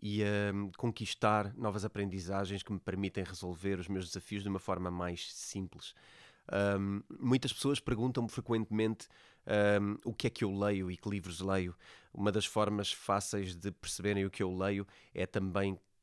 e a hum, conquistar novas aprendizagens que me permitem resolver os meus desafios de uma forma mais simples. Um, muitas pessoas perguntam-me frequentemente um, o que é que eu leio e que livros leio. Uma das formas fáceis de perceberem o que eu leio é também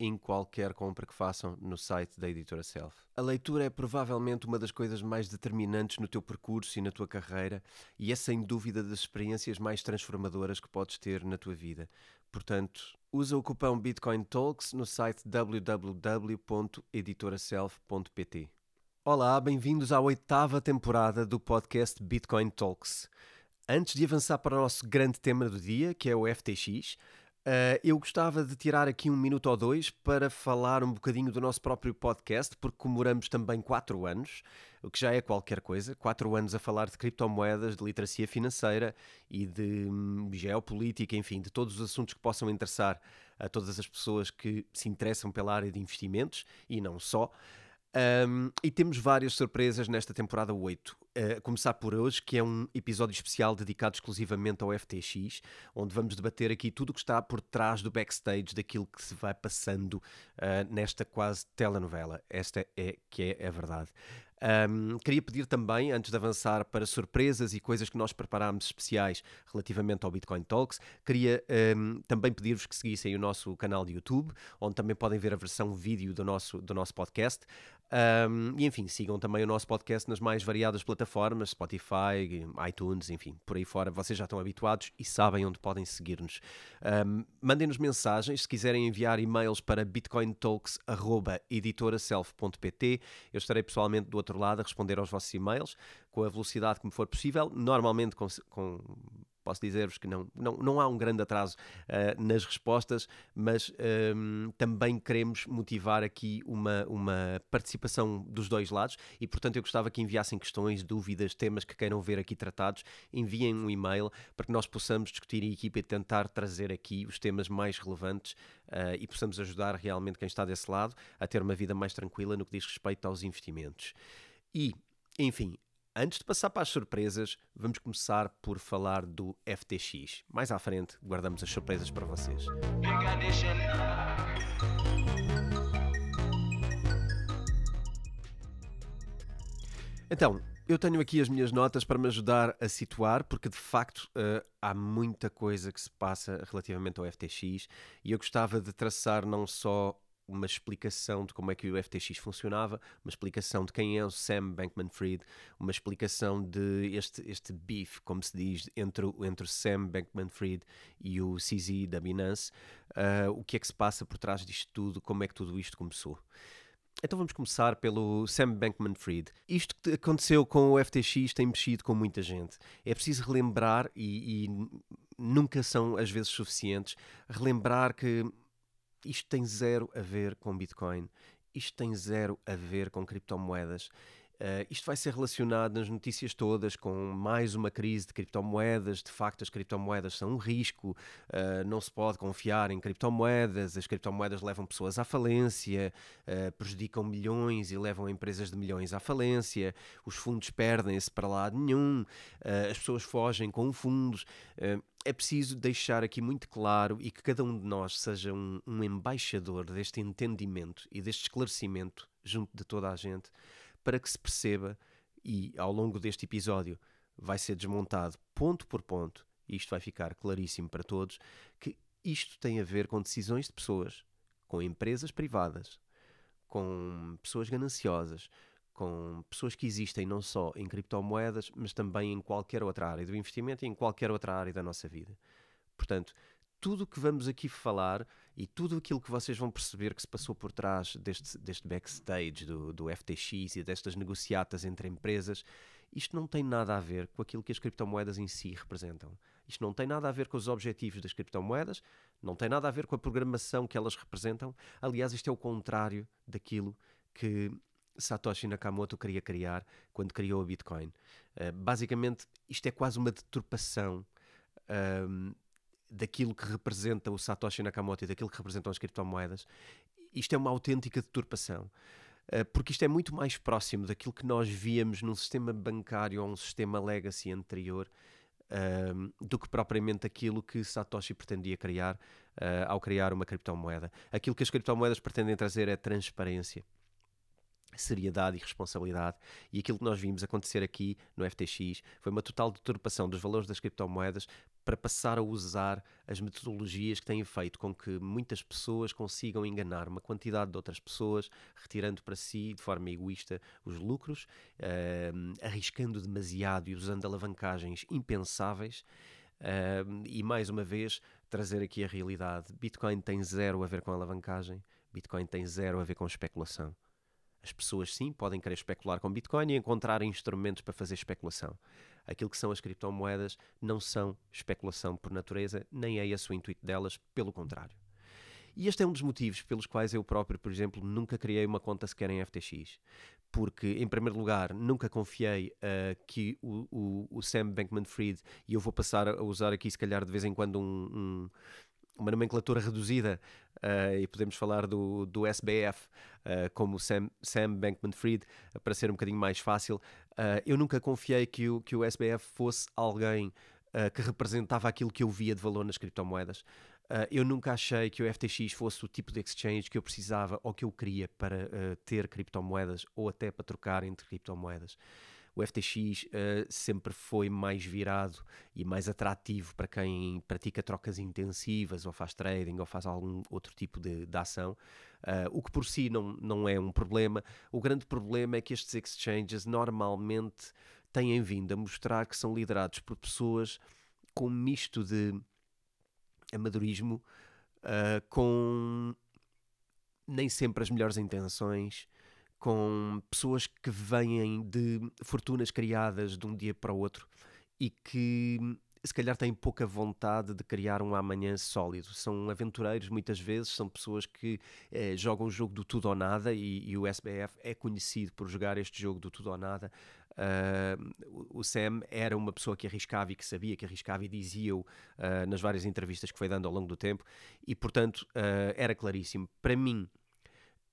em qualquer compra que façam no site da editora Self. A leitura é provavelmente uma das coisas mais determinantes no teu percurso e na tua carreira e é sem dúvida das experiências mais transformadoras que podes ter na tua vida. Portanto, usa o cupom Bitcoin Talks no site www.editoraself.pt. Olá, bem-vindos à oitava temporada do podcast Bitcoin Talks. Antes de avançar para o nosso grande tema do dia, que é o FTX, Uh, eu gostava de tirar aqui um minuto ou dois para falar um bocadinho do nosso próprio podcast, porque comemoramos também quatro anos, o que já é qualquer coisa. Quatro anos a falar de criptomoedas, de literacia financeira e de hum, geopolítica, enfim, de todos os assuntos que possam interessar a todas as pessoas que se interessam pela área de investimentos e não só. Um, e temos várias surpresas nesta temporada 8. Uh, a começar por hoje, que é um episódio especial dedicado exclusivamente ao FTX, onde vamos debater aqui tudo o que está por trás do backstage daquilo que se vai passando uh, nesta quase telenovela. Esta é que é a verdade. Um, queria pedir também, antes de avançar para surpresas e coisas que nós preparámos especiais relativamente ao Bitcoin Talks, queria um, também pedir-vos que seguissem o nosso canal de YouTube, onde também podem ver a versão vídeo do nosso, do nosso podcast. Um, e enfim, sigam também o nosso podcast nas mais variadas plataformas, Spotify, iTunes, enfim, por aí fora. Vocês já estão habituados e sabem onde podem seguir-nos. Um, Mandem-nos mensagens se quiserem enviar e-mails para bitcointalks.editoraself.pt. Eu estarei pessoalmente do outro lado a responder aos vossos e-mails com a velocidade que me for possível, normalmente com, com posso dizer-vos que não, não, não há um grande atraso uh, nas respostas, mas um, ehm, também queremos motivar aqui uma, uma participação dos dois lados e, portanto, eu gostava que enviassem questões, dúvidas, temas que queiram ver aqui tratados, enviem um e-mail para que nós possamos discutir em equipa e tentar trazer aqui os temas mais relevantes uh, e possamos ajudar realmente quem está desse lado a ter uma vida mais tranquila no que diz respeito aos investimentos. E, enfim, Antes de passar para as surpresas, vamos começar por falar do FTX. Mais à frente, guardamos as surpresas para vocês. Então, eu tenho aqui as minhas notas para me ajudar a situar, porque de facto uh, há muita coisa que se passa relativamente ao FTX e eu gostava de traçar não só uma explicação de como é que o FTX funcionava, uma explicação de quem é o Sam Bankman-Fried, uma explicação de este, este beef, como se diz, entre, entre Sam Bankman-Fried e o CZ da Binance, uh, o que é que se passa por trás disto tudo, como é que tudo isto começou. Então vamos começar pelo Sam Bankman-Fried. Isto que aconteceu com o FTX tem mexido com muita gente. É preciso relembrar, e, e nunca são às vezes suficientes, relembrar que isto tem zero a ver com Bitcoin, isto tem zero a ver com criptomoedas. Uh, isto vai ser relacionado nas notícias todas com mais uma crise de criptomoedas. De facto, as criptomoedas são um risco, uh, não se pode confiar em criptomoedas. As criptomoedas levam pessoas à falência, uh, prejudicam milhões e levam empresas de milhões à falência. Os fundos perdem-se para lado nenhum, as pessoas fogem com fundos. É preciso deixar aqui muito claro e que cada um de nós seja um, um embaixador deste entendimento e deste esclarecimento junto de toda a gente para que se perceba, e ao longo deste episódio vai ser desmontado ponto por ponto, e isto vai ficar claríssimo para todos, que isto tem a ver com decisões de pessoas, com empresas privadas, com pessoas gananciosas, com pessoas que existem não só em criptomoedas, mas também em qualquer outra área do investimento e em qualquer outra área da nossa vida. Portanto, tudo o que vamos aqui falar e tudo aquilo que vocês vão perceber que se passou por trás deste, deste backstage do, do FTX e destas negociatas entre empresas, isto não tem nada a ver com aquilo que as criptomoedas em si representam. Isto não tem nada a ver com os objetivos das criptomoedas, não tem nada a ver com a programação que elas representam. Aliás, isto é o contrário daquilo que Satoshi Nakamoto queria criar quando criou a Bitcoin. Uh, basicamente, isto é quase uma deturpação. Um, daquilo que representa o Satoshi Nakamoto e daquilo que representam as criptomoedas, isto é uma autêntica deturpação. Eh, porque isto é muito mais próximo daquilo que nós víamos num sistema bancário ou um sistema legacy anterior ehm, do que propriamente aquilo que Satoshi pretendia criar uh, ao criar uma criptomoeda. Aquilo que as criptomoedas pretendem trazer é transparência seriedade e responsabilidade. E aquilo que nós vimos acontecer aqui no FTX foi uma total deturpação dos valores das criptomoedas para passar a usar as metodologias que têm feito com que muitas pessoas consigam enganar uma quantidade de outras pessoas, retirando para si de forma egoísta os lucros, uh, arriscando demasiado e usando alavancagens impensáveis. Uh, e mais uma vez trazer aqui a realidade: Bitcoin tem zero a ver com alavancagem, Bitcoin tem zero a ver com especulação. As pessoas, sim, podem querer especular com Bitcoin e encontrar instrumentos para fazer especulação. Aquilo que são as criptomoedas não são especulação por natureza, nem é esse o intuito delas, pelo contrário. E este é um dos motivos pelos quais eu próprio, por exemplo, nunca criei uma conta sequer em FTX. Porque, em primeiro lugar, nunca confiei uh, que o, o, o Sam Bankman-Fried, e eu vou passar a usar aqui, se calhar, de vez em quando, um, um uma nomenclatura reduzida, uh, e podemos falar do, do SBF uh, como Sam, Sam Bankman-Fried, uh, para ser um bocadinho mais fácil. eu nunca confiei que o, que o SBF fosse alguém que representava aquilo que eu via de valor nas criptomoedas. eu nunca achei que o FTX fosse o tipo de exchange que eu precisava ou que eu queria para ter criptomoedas ou até para trocar entre criptomoedas o FTX uh, eh, sempre foi mais virado e mais atrativo para quem pratica trocas intensivas ou faz trading ou faz algum outro tipo de, de ação, uh, o que por si não, não é um problema. O grande problema é que estes exchanges normalmente têm vindo a mostrar que são liderados por pessoas com um misto de amadorismo, uh, com nem sempre as melhores intenções com pessoas que vêm de fortunas criadas de um dia para o outro e que se calhar têm pouca vontade de criar um amanhã sólido. São aventureiros muitas vezes, são pessoas que eh, jogam o jogo do tudo ou nada e, e, o SBF é conhecido por jogar este jogo do tudo ou nada. Uh, o Sam era uma pessoa que arriscava e que sabia que arriscava e dizia-o uh, nas várias entrevistas que foi dando ao longo do tempo e, portanto, uh, era claríssimo. Para mim,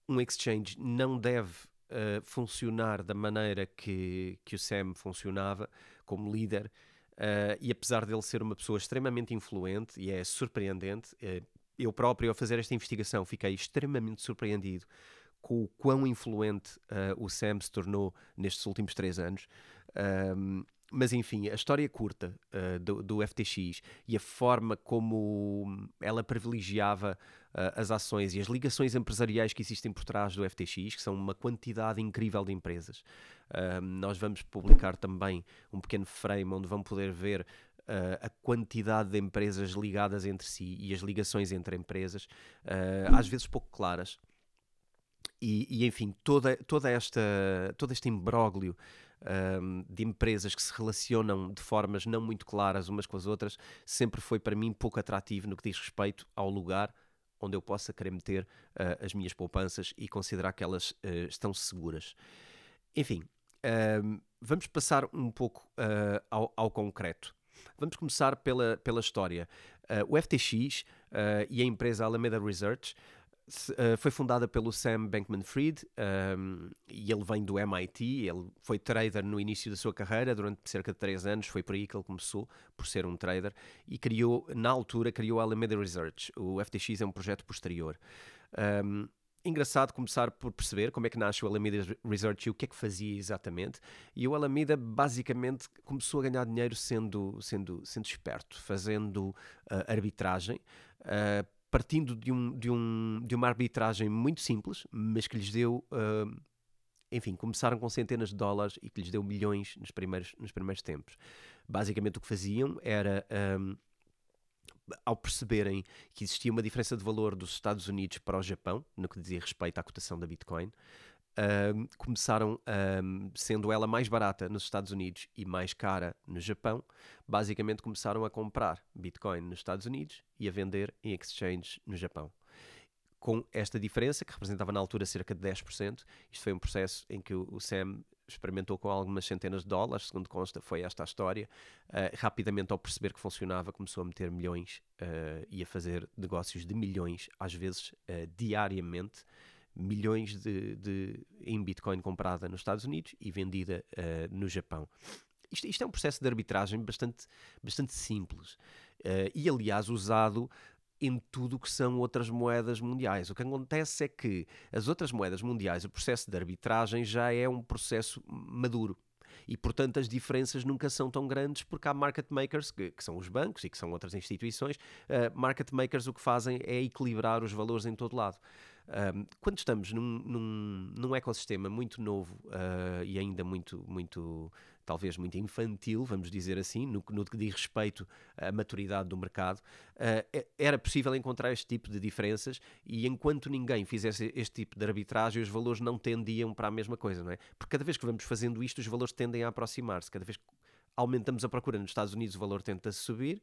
um exchange não deve uh, funcionar da maneira que, que o Sam funcionava como líder. Uh, e apesar dele ser uma pessoa extremamente influente e é surpreendente, uh, eu próprio, ao fazer esta investigação, fiquei extremamente surpreendido com o quão influente o Sam se tornou nestes últimos três anos. Um, mas enfim, a história curta uh, do, do, FTX e a forma como ela privilegiava uh, as ações e as ligações empresariais que existem por trás do FTX, que são uma quantidade incrível de empresas. Uh, nós vamos publicar também um pequeno frame onde vão poder ver a quantidade de empresas ligadas entre si e as ligações entre empresas, às vezes pouco claras. E, e, enfim, toda, toda esta, todo este imbróglio um, de empresas que se relacionam de formas não muito claras umas com as outras, sempre foi para mim pouco atrativo no que diz respeito ao lugar onde eu possa querer meter uh, as minhas poupanças e considerar que elas uh, estão seguras. Enfim, vamos passar um pouco uh, ao, ao, concreto. Vamos começar pela, pela história. O FTX e a empresa Alameda Research foi fundada pelo Sam Bankman-Fried um, e ele vem do MIT. Ele foi trader no início da sua carreira, durante cerca de 3 anos. Foi por aí que ele começou, por ser um trader. E criou, na altura, criou a Alameda Research. O FTX é um projeto posterior. Um, engraçado começar por perceber como é que nasce o Alameda Research e o que é que fazia exatamente. E o Alameda basicamente começou a ganhar dinheiro sendo, sendo, sendo esperto, fazendo uh, arbitragem. Uh, partindo de, um, de, um, de uma arbitragem muito simples, mas que lhes deu, uh, enfim, começaram com centenas de dólares e que lhes deu milhões nos primeiros, nos primeiros tempos. Basicamente o que faziam era ao perceberem que existia uma diferença de valor dos Estados Unidos para o Japão, no que dizia respeito à cotação da Bitcoin, começaram, um, sendo ela mais barata nos Estados Unidos e mais cara no Japão, basicamente começaram a comprar Bitcoin nos Estados Unidos e a vender em exchanges no Japão. Com esta diferença, que representava na altura cerca de 10%, isto foi um processo em que o Sam experimentou com algumas centenas de dólares, segundo consta, foi esta a história. Uh, rapidamente, ao perceber que funcionava, começou a meter milhões uh, e a fazer negócios de milhões, às vezes uh, diariamente, milhões de, de, em Bitcoin comprada nos Estados Unidos e vendida no Japão. Isto, isto, é um processo de arbitragem bastante, bastante simples e, aliás, usado em tudo o que são outras moedas mundiais. O que acontece é que as outras moedas mundiais, o processo de arbitragem já é um processo maduro. E, portanto, as diferenças nunca são tão grandes porque há market makers, que, que são os bancos e que são outras instituições, uh, market makers o que fazem é equilibrar os valores em todo lado. Um, quando estamos num, num, num, ecossistema muito novo uh, e ainda muito, muito talvez muito infantil, vamos dizer assim, no, no que diz respeito à maturidade do mercado, uh, era possível encontrar este tipo de diferenças e enquanto ninguém fizesse este tipo de arbitragem, os valores não tendiam para a mesma coisa, não é? Porque cada vez que vamos fazendo isto, os valores tendem a aproximar-se, cada vez que aumentamos a procura nos Estados Unidos, o valor tende a subir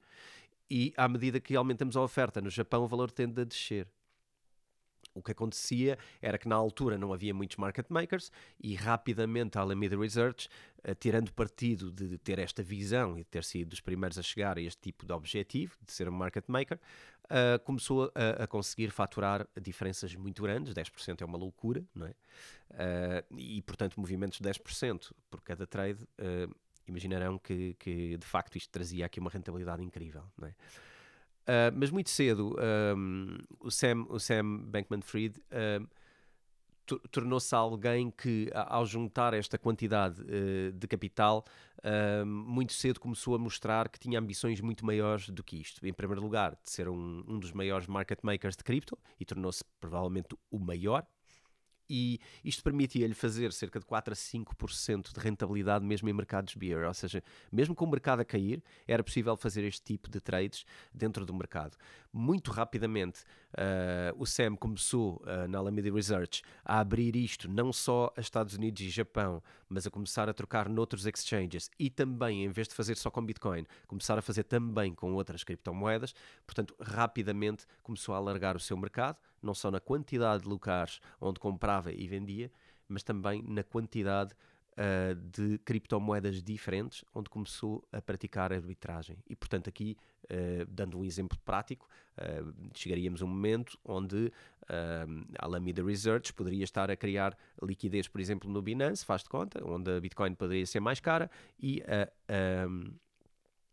e à medida que aumentamos a oferta no Japão, o valor tende a descer o que acontecia era que na altura não havia muitos market makers e rapidamente a Alameda Research, uh, tirando partido de ter esta visão e de ter sido dos primeiros a chegar a este tipo de objetivo, de ser um market maker, uh, começou a, a, conseguir faturar diferenças muito grandes, 10% é uma loucura, não é? Uh, e portanto movimentos de 10% por cada trade, imaginarão que, que de facto isto trazia aqui uma rentabilidade incrível, não é? Uh, mas muito cedo, um, o Sam, o Sam Bankman-Fried uh, tornou-se alguém que, ao juntar esta quantidade uh, de capital, muito cedo começou a mostrar que tinha ambições muito maiores do que isto. Em primeiro lugar, de ser um, um dos maiores market makers de cripto e tornou-se provavelmente o maior e isto permitia-lhe fazer cerca de 4 a 5% de rentabilidade mesmo em mercados beer, ou seja, mesmo com o mercado a cair, era possível fazer este tipo de trades dentro do mercado. Muito rapidamente, uh, o Sam começou uh, na Alameda Research a abrir isto não só a Estados Unidos e Japão, mas a começar a trocar noutros exchanges e também, em vez de fazer só com Bitcoin, começar a fazer também com outras criptomoedas. Portanto, rapidamente começou a alargar o seu mercado não só na quantidade de locais onde comprava e vendia, mas também na quantidade uh, de criptomoedas diferentes onde começou a praticar arbitragem. E, portanto, aqui, uh, dando um exemplo prático, uh, chegaríamos a um momento onde a Alameda Research poderia estar a criar liquidez, por exemplo, no Binance, faz de conta, onde a Bitcoin poderia ser mais cara e a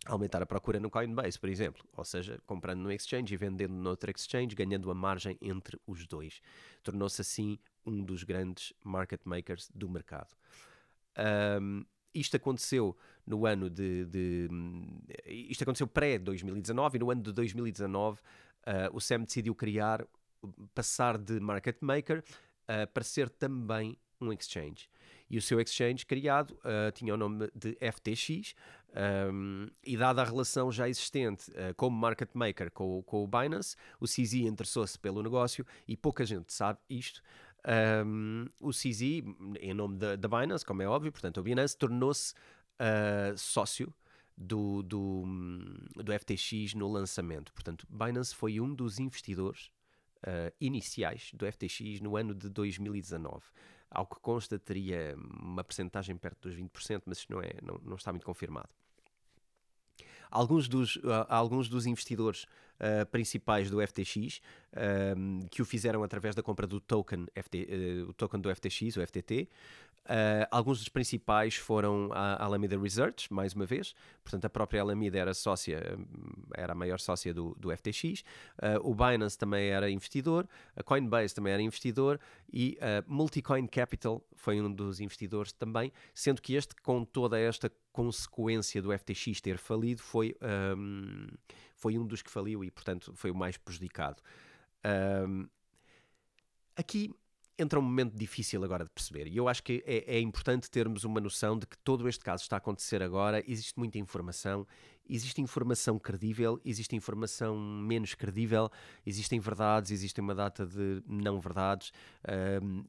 aumentar a procura no Coinbase, por exemplo, ou seja, comprando no exchange e vendendo no outro exchange, ganhando a margem entre os dois. Tornou-se assim um dos grandes market makers do mercado. Um, isto aconteceu no ano de, de isto aconteceu pré-2019 e no ano de 2019 uh, ah, o Sam decidiu criar, passar de market maker uh, para ser também um exchange. E o seu exchange criado uh, tinha o nome de FTX, um, e dada a relação já existente uh, como market maker com, com o Binance, o CZ interessou-se pelo negócio e pouca gente sabe isto. Um, o CZ, em nome da, da Binance, como é óbvio, portanto, o Binance tornou-se uh, sócio do, do, do FTX no lançamento. Portanto, Binance foi um dos investidores iniciais do FTX no ano de 2019. Ao que consta, teria uma percentagem perto dos 20%, mas isto não, é, não, não está muito confirmado. Alguns dos, uh, alguns dos investidores uh, principais do FTX uh, que o fizeram através da compra do token, FT, o token do FTX, o FTT, Uh, alguns dos principais foram a Alameda Research, mais uma vez, portanto a própria Alameda era sócia, era a maior sócia do, do FTX, uh, o Binance também era investidor, a Coinbase também era investidor e a Multicoin Capital foi um dos investidores também, sendo que este, com toda esta consequência do FTX ter falido, foi, um, foi um dos que faliu e, portanto, foi o mais prejudicado. Um, aqui entra um momento difícil agora de perceber. E eu acho que é, é, importante termos uma noção de que todo este caso está a acontecer agora, existe muita informação, existe informação credível, existe informação menos credível, existem verdades, existe uma data de não verdades.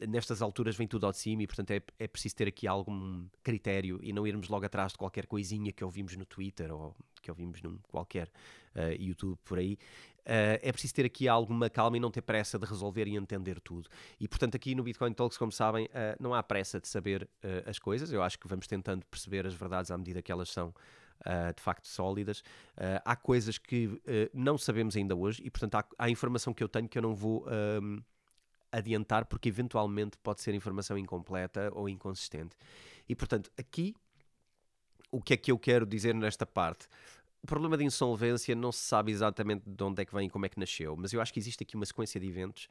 Nestas alturas vem tudo ao de cima e, portanto, é, é preciso ter aqui algum critério e não irmos logo atrás de qualquer coisinha que ouvimos no Twitter ou que ouvimos num qualquer uh, YouTube por aí. Uh, é preciso ter aqui alguma calma e não ter pressa de resolver e entender tudo. E portanto, aqui no Bitcoin Talks, como sabem, uh, não há pressa de saber uh, as coisas. Eu acho que vamos tentando perceber as verdades à medida que elas são de facto sólidas. há coisas que não sabemos ainda hoje e, portanto, há, há, informação que eu tenho que eu não vou. Um, adiantar porque eventualmente pode ser informação incompleta ou inconsistente. E portanto, aqui o que é que eu quero dizer nesta parte? O problema de insolvência não se sabe exatamente de onde é que vem e como é que nasceu, mas eu acho que existe aqui uma sequência de eventos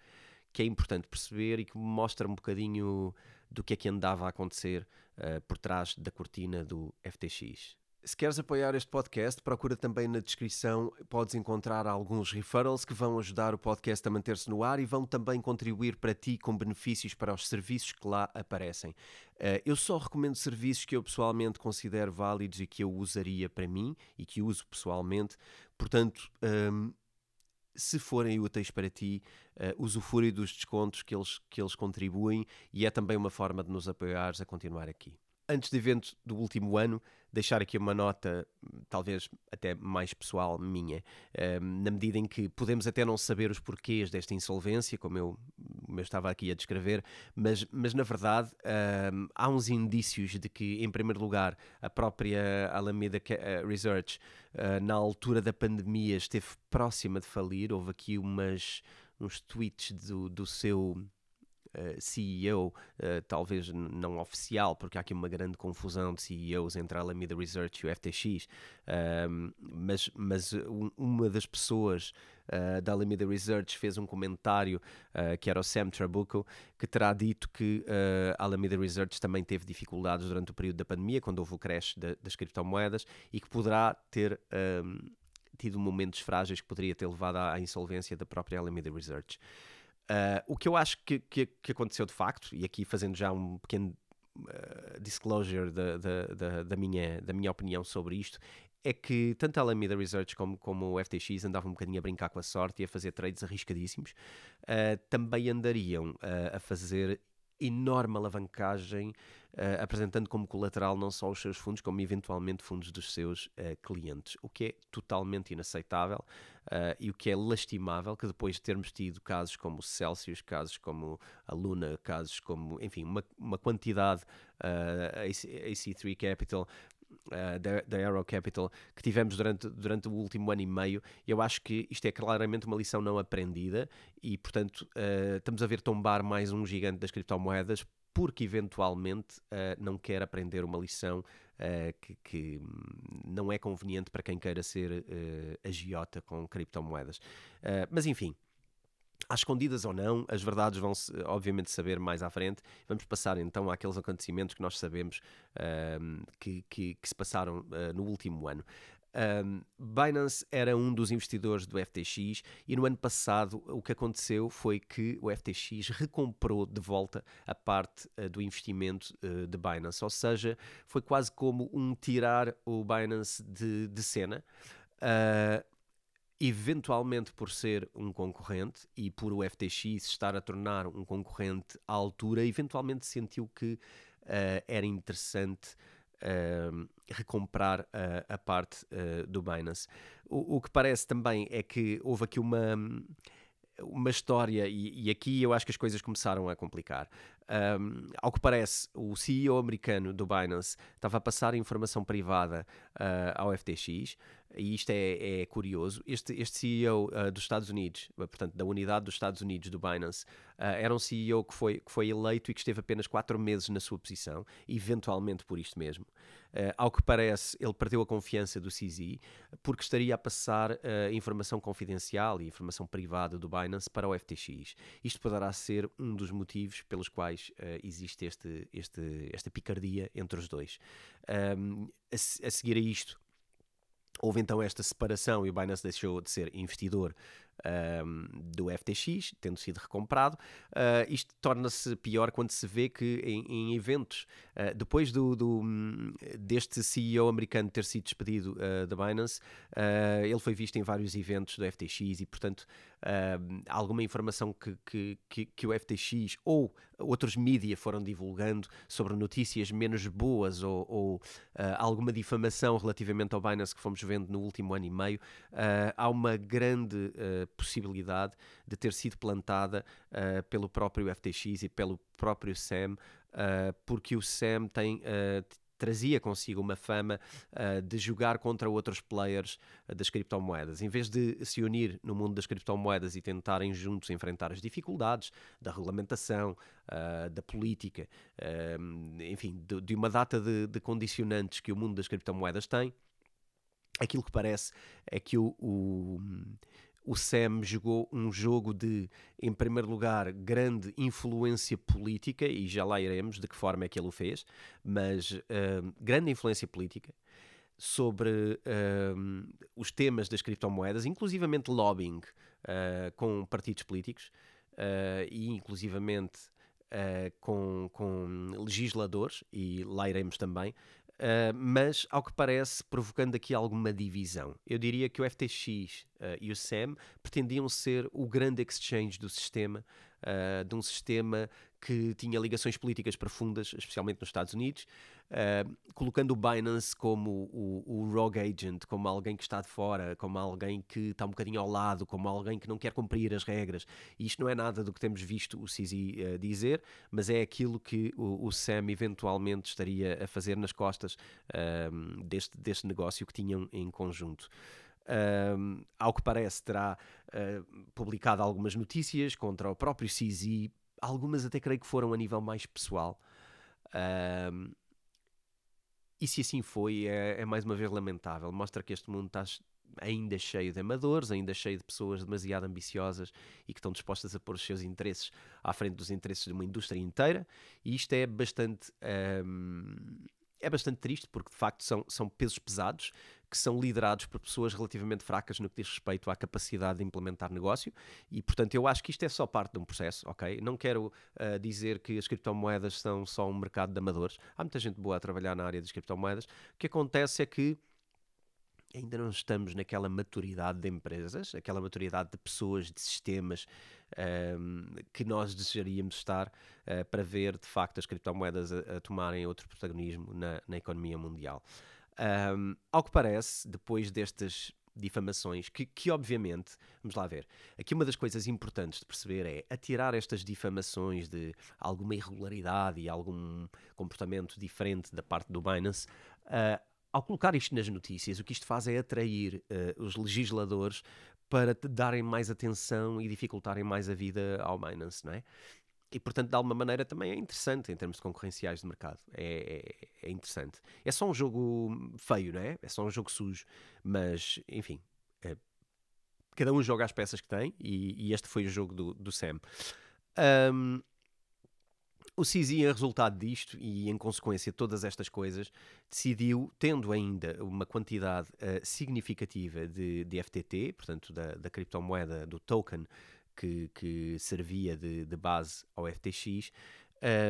que é importante perceber e que mostra um bocadinho do que é que andava a acontecer uh, por trás da cortina do FTX. Se queres apoiar este podcast, procura também na descrição, podes encontrar alguns referrals que vão ajudar o podcast a manter-se no ar e vão também contribuir para ti com benefícios para os serviços que lá aparecem. Uh, eu só recomendo serviços que eu pessoalmente considero válidos e que eu usaria para mim e que uso pessoalmente. Portanto, ehm, se forem úteis para ti, uh, usufrui dos descontos que eles, que eles contribuem e é também uma forma de nos apoiares a continuar aqui antes de eventos do último ano, deixar aqui uma nota, talvez até mais pessoal minha, um, na medida em que podemos até não saber os porquês desta insolvência, como eu, como eu estava aqui a descrever, mas, mas na verdade um, há uns indícios de que, em primeiro lugar, a própria Alameda eh, Research, uh, na altura da pandemia, esteve próxima de falir. Houve aqui umas, uns tweets do, do seu CEO, uh, talvez não oficial, porque há aqui uma grande confusão de CEOs entre a Alameda Research e o FTX, uh, mas, mas um, uma das pessoas da Alameda Research fez um comentário, que era o Sam Trabucco, que terá dito que a Alameda Research também teve dificuldades durante o período da pandemia, quando houve o crash das criptomoedas, e que poderá ter tido momentos frágeis que poderia ter levado à insolvência da própria Alameda Research. Uh, o que eu acho que, que, que, aconteceu de facto, e aqui fazendo já um pequeno uh, disclosure da, da, da, da, minha, da minha opinião sobre isto, é que tanto a Alameda Research como, como o FTX andavam um bocadinho a brincar com a sorte e a fazer trades arriscadíssimos. Uh, também andariam a fazer enorme alavancagem, uh, apresentando como colateral não só os seus fundos, como eventualmente fundos dos seus uh, clientes, o que é totalmente inaceitável uh, e o que é lastimável que depois de termos tido casos como Celsius, casos como a Luna, casos como, enfim, uma, uma quantidade, uh, AC3 Capital, uh, da, da Aero Capital que tivemos durante, durante o último ano e meio. Eu acho que isto é claramente uma lição não aprendida e, portanto, uh, estamos a ver tombar mais um gigante das criptomoedas porque eventualmente uh, não quer aprender uma lição uh, que, que, não é conveniente para quem queira ser uh, agiota com criptomoedas. mas enfim, às escondidas ou não, as verdades vão se obviamente saber mais à frente. Vamos passar então àqueles acontecimentos que nós sabemos que, que, que, se passaram uh, no último ano. Um, Binance era um dos investidores do FTX e no ano passado o que aconteceu foi que o FTX recomprou de volta a parte uh, do investimento uh, de Binance, ou seja, foi quase como um tirar o Binance de, de cena. Uh, eventualmente por ser um concorrente e por o FTX estar a tornar um concorrente à altura, eventualmente sentiu que uh, era interessante uh, recomprar uh, a parte do Binance. O, o, que parece também é que houve aqui uma uma história, e, e, aqui eu acho que as coisas começaram a complicar. Um, ao que parece, o CEO americano do Binance estava a passar informação privada uh, ao FTX, e isto é, é curioso. Este, este CEO uh, ah, dos Estados Unidos, portanto, da unidade dos Estados Unidos do Binance, uh, era um CEO que foi, que foi eleito e que esteve apenas quatro meses na sua posição, eventualmente por isto mesmo. Uh, ao que parece, ele perdeu a confiança do CZ porque estaria a passar informação confidencial e informação privada do Binance para o FTX. Isto poderá ser um dos motivos pelos quais existe este, este, esta picardia entre os dois. Um, a, a seguir a isto, houve então esta separação e o Binance deixou de ser investidor um, do FTX, tendo sido recomprado. Uh, isto torna-se pior quando se vê que em, em eventos, uh, depois do, do, deste CEO americano ter sido despedido uh, da Binance, ele foi visto em vários eventos do FTX e, portanto, alguma informação que, que, que, que, o FTX ou outros mídias foram divulgando sobre notícias menos boas ou, ou alguma difamação relativamente ao Binance que fomos vendo no último ano e meio, há uma grande possibilidade de ter sido plantada uh, pelo próprio FTX e pelo próprio SAM, uh, porque o SAM tem uh, trazia consigo uma fama uh, de jogar contra outros players uh, das criptomoedas. Em vez de se unir no mundo das criptomoedas e tentarem juntos enfrentar as dificuldades da regulamentação, uh, da política, enfim, de, de, uma data de, de, condicionantes que o mundo das criptomoedas tem, aquilo que parece é que o, o o Sam jogou um jogo de, em primeiro lugar, grande influência política, e já lá iremos de que forma é que ele o fez, mas uh, grande influência política sobre uh, os temas das criptomoedas, inclusivamente lobbying uh, com partidos políticos e inclusivamente com, com legisladores, e lá iremos também, Uh, mas, ao que parece, provocando aqui alguma divisão. Eu diria que o FTX uh, e o SEM pretendiam ser o grande exchange do sistema, uh, de um sistema que tinha ligações políticas profundas, especialmente nos Estados Unidos, uh, colocando o Binance como o, o, rogue agent, como alguém que está de fora, como alguém que está um bocadinho ao lado, como alguém que não quer cumprir as regras. E isto não é nada do que temos visto o CZ uh, dizer, mas é aquilo que o, o, Sam eventualmente estaria a fazer nas costas uh, deste, deste negócio que tinham em conjunto. Um, ao que parece, terá uh, publicado algumas notícias contra o próprio CZ, algumas até creio que foram a nível mais pessoal. Um, e se assim foi, é, é, mais uma vez lamentável. Mostra que este mundo está ainda cheio de amadores, ainda cheio de pessoas demasiado ambiciosas e que estão dispostas a pôr os seus interesses à frente dos interesses de uma indústria inteira. E isto é bastante. Um, é bastante triste porque de facto são, são pesos pesados que são liderados por pessoas relativamente fracas no que diz respeito à capacidade de implementar negócio e portanto eu acho que isto é só parte de um processo, ok? Não quero uh, dizer que as criptomoedas são só um mercado de amadores, há muita gente boa a trabalhar na área das criptomoedas, o que acontece é que ainda não estamos naquela maturidade de empresas, aquela maturidade de pessoas, de sistemas um, que nós desejaríamos estar uh, para ver de facto as criptomoedas a, a tomarem outro protagonismo na, na economia mundial. Um, ao que parece, depois destas difamações, que, que obviamente, vamos lá ver, aqui uma das coisas importantes de perceber é atirar estas difamações de alguma irregularidade e algum comportamento diferente da parte do Binance. Uh, ao colocar isto nas notícias, o que isto faz é atrair uh, os legisladores para darem mais atenção e dificultarem mais a vida ao Binance, não é? E, portanto, de alguma maneira também é interessante em termos de concorrenciais de mercado. É, é, é, interessante. É só um jogo feio, não é? É só um jogo sujo. Mas, enfim, é, cada um joga as peças que tem e, e este foi o jogo do, do Sam. Um, o CZ, em resultado disto e em consequência de todas estas coisas, decidiu, tendo ainda uma quantidade uh, significativa de, de FTT, portanto da, da criptomoeda, do token que, que servia de, de, base ao FTX,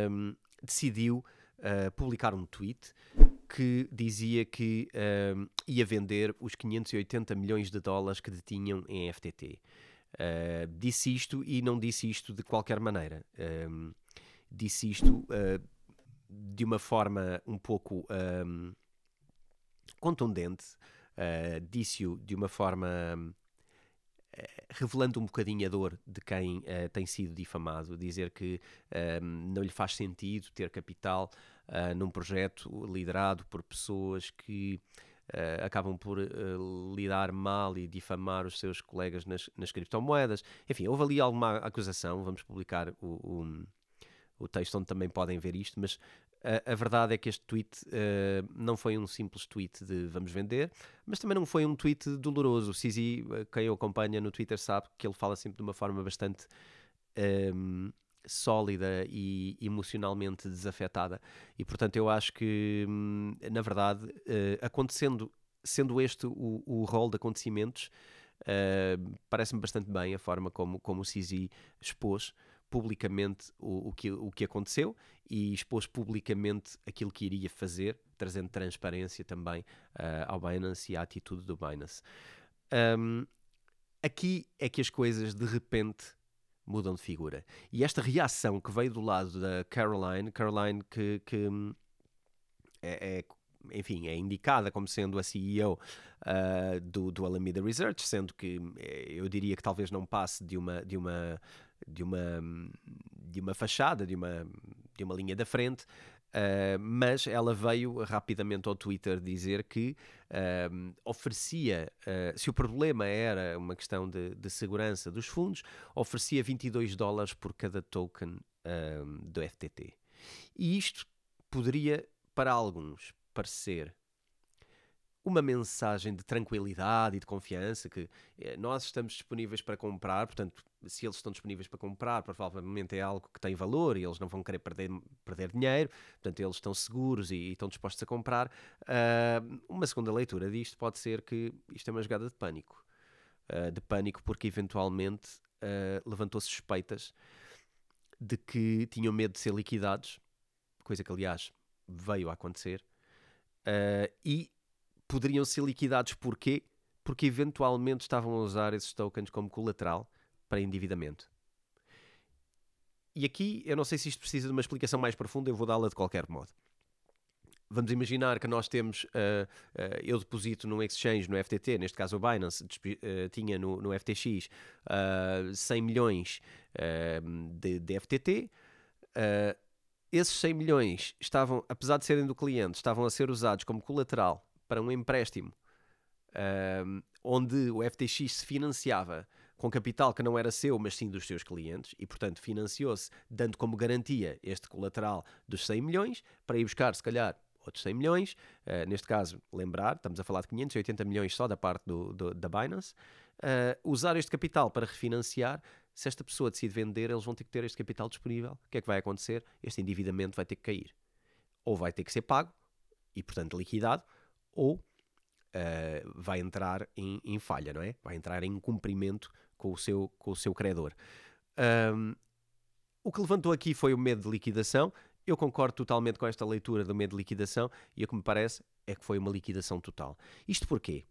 um, decidiu uh, publicar um tweet que dizia que um, ia vender os 580 milhões de dólares que detinham em FTT. Uh, disse isto e não disse isto de qualquer maneira. Um, disse isto uh, de uma forma um pouco um, contundente, uh, disse-o de uma forma revelando um bocadinho a dor de quem uh, tem sido difamado, dizer que uh, não lhe faz sentido ter capital uh, num projeto liderado por pessoas que acabam por lidar mal e difamar os seus colegas nas, nas, criptomoedas. Enfim, houve ali alguma acusação, vamos publicar o, o, o texto onde também podem ver isto, mas a, verdade é que este tweet uh, não foi um simples tweet de vamos vender, mas também não foi um tweet doloroso. O Cizi, eh, quem o acompanha no Twitter, sabe que ele fala sempre de uma forma bastante um, ehm, sólida e emocionalmente desafetada. E portanto, eu acho que, hum, na verdade, uh, acontecendo, sendo este o, o rol de acontecimentos, uh, parece-me bastante bem a forma como, como o Cizi expôs publicamente o, o, que, o que aconteceu e expôs publicamente aquilo que iria fazer, trazendo transparência também uh, ao Binance e à atitude do Binance. Um, aqui é que as coisas de repente mudam de figura. E esta reação que veio do lado da Caroline, Caroline que, que hum, é, é enfim, é indicada como sendo a CEO uh, ah, do, do Alameda Research, sendo que eh, eu diria que talvez não passe de uma, de uma de uma, de uma fachada, de uma, de uma linha da frente, uh, mas ela veio rapidamente ao Twitter dizer que uh, oferecia, uh, se o problema era uma questão de, de, segurança dos fundos, oferecia 22 dólares por cada token do FTT. E isto poderia, para alguns, parecer uma mensagem de tranquilidade e de confiança que nós estamos disponíveis para comprar, portanto, se eles estão disponíveis para comprar, provavelmente é algo que tem valor e eles não vão querer perder, perder dinheiro, portanto, eles estão seguros e, e estão dispostos a comprar. Uh, uma segunda leitura disto pode ser que isto é uma jogada de pânico. Uh, de pânico porque eventualmente uh, levantou suspeitas de que tinham medo de ser liquidados, coisa que aliás veio a acontecer, e poderiam ser liquidados porquê? Porque eventualmente estavam a usar esses tokens como colateral para endividamento. E aqui, eu não sei se isto precisa de uma explicação mais profunda, eu vou dá-la de qualquer modo. Vamos imaginar que nós temos, uh, uh, eu deposito num exchange, no FTT, neste caso o Binance, uh, tinha no, no FTX 100 milhões de, de, FTT. esses 100 milhões estavam, apesar de serem do cliente, estavam a ser usados como colateral para um empréstimo onde o FTX se financiava com capital que não era seu, mas sim dos seus clientes, e portanto financiou-se dando como garantia este colateral dos 100 milhões para ir buscar, se calhar, outros 100 milhões. Uh, neste caso, lembrar, estamos a falar de 580 milhões só da parte do, do da Binance. Uh, usar este capital para refinanciar. Se esta pessoa decide vender, eles vão ter que ter este capital disponível. O que é que vai acontecer? Este endividamento vai ter que cair. Ou vai ter que ser pago e, portanto, liquidado, ou uh, vai entrar em, em, falha, não é? Vai entrar em cumprimento com o seu, com o seu credor. Um, o que levantou aqui foi o medo de liquidação. Eu concordo totalmente com esta leitura do medo de liquidação e o que me parece é que foi uma liquidação total. Isto porquê?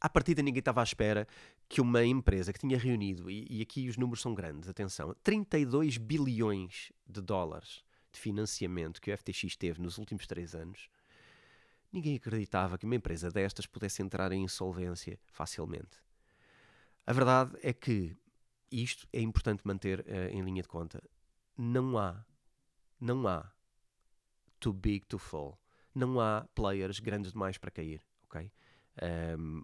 À partida ninguém estava à espera que uma empresa que tinha reunido, e, e aqui os números são grandes, atenção, 32 bilhões de dólares de financiamento que o FTX teve nos últimos três anos, Ninguém acreditava que uma empresa destas pudesse entrar em insolvência facilmente. A verdade é que isto é importante manter uh, em linha de conta. Não há, não há too big to fall. Não há players grandes demais para cair, ok? Um,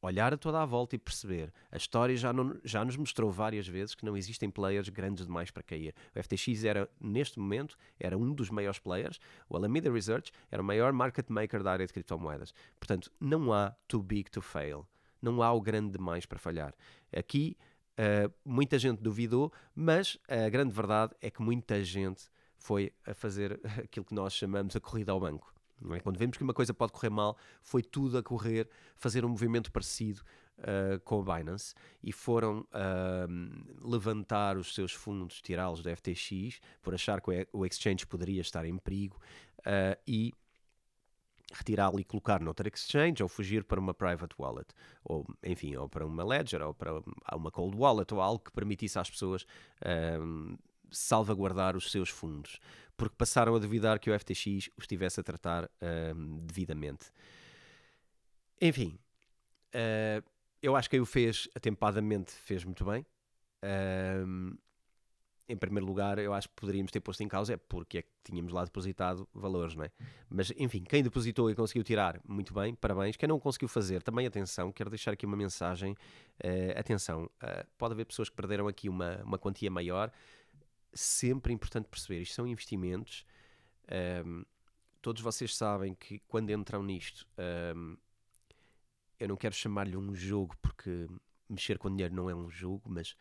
olhar a toda a volta e perceber. A história já, não, já nos mostrou várias vezes que não existem players grandes demais para cair. O FTX era, neste momento, era um dos maiores players. O Alameda Research era o maior market maker da área de criptomoedas. Portanto, não há too big to fail. Não há o grande demais para falhar. Aqui, uh, muita gente duvidou, mas a grande verdade é que muita gente foi a fazer aquilo que nós chamamos a corrida ao banco. É? Quando vemos que uma coisa pode correr mal, foi tudo a correr, fazer um movimento parecido uh, com a Binance e foram uh, levantar os seus fundos, tirá-los do FTX, por achar que o exchange poderia estar em perigo uh, e retirá-lo e colocar noutra exchange ou fugir para uma private wallet ou enfim ou para uma ledger ou para uma cold wallet ou algo que permitisse às pessoas salvaguardar os seus fundos porque passaram a duvidar que o FTX os estivesse a tratar devidamente. Enfim, uh, eu acho que aí o fez atempadamente, fez muito bem. Um, em primeiro lugar, eu acho que poderíamos ter posto em causa é porque é que tínhamos lá depositado valores, não é? Mas, enfim, quem depositou e conseguiu tirar, muito bem, parabéns. Quem não conseguiu fazer, também atenção, quero deixar aqui uma mensagem. Uh, atenção, uh, pode haver pessoas que perderam aqui uma, uma quantia maior. Sempre importante perceber, isto são investimentos. Um, todos vocês sabem que quando entram nisto, um, eu não quero chamar-lhe um jogo porque mexer com dinheiro não é um jogo, mas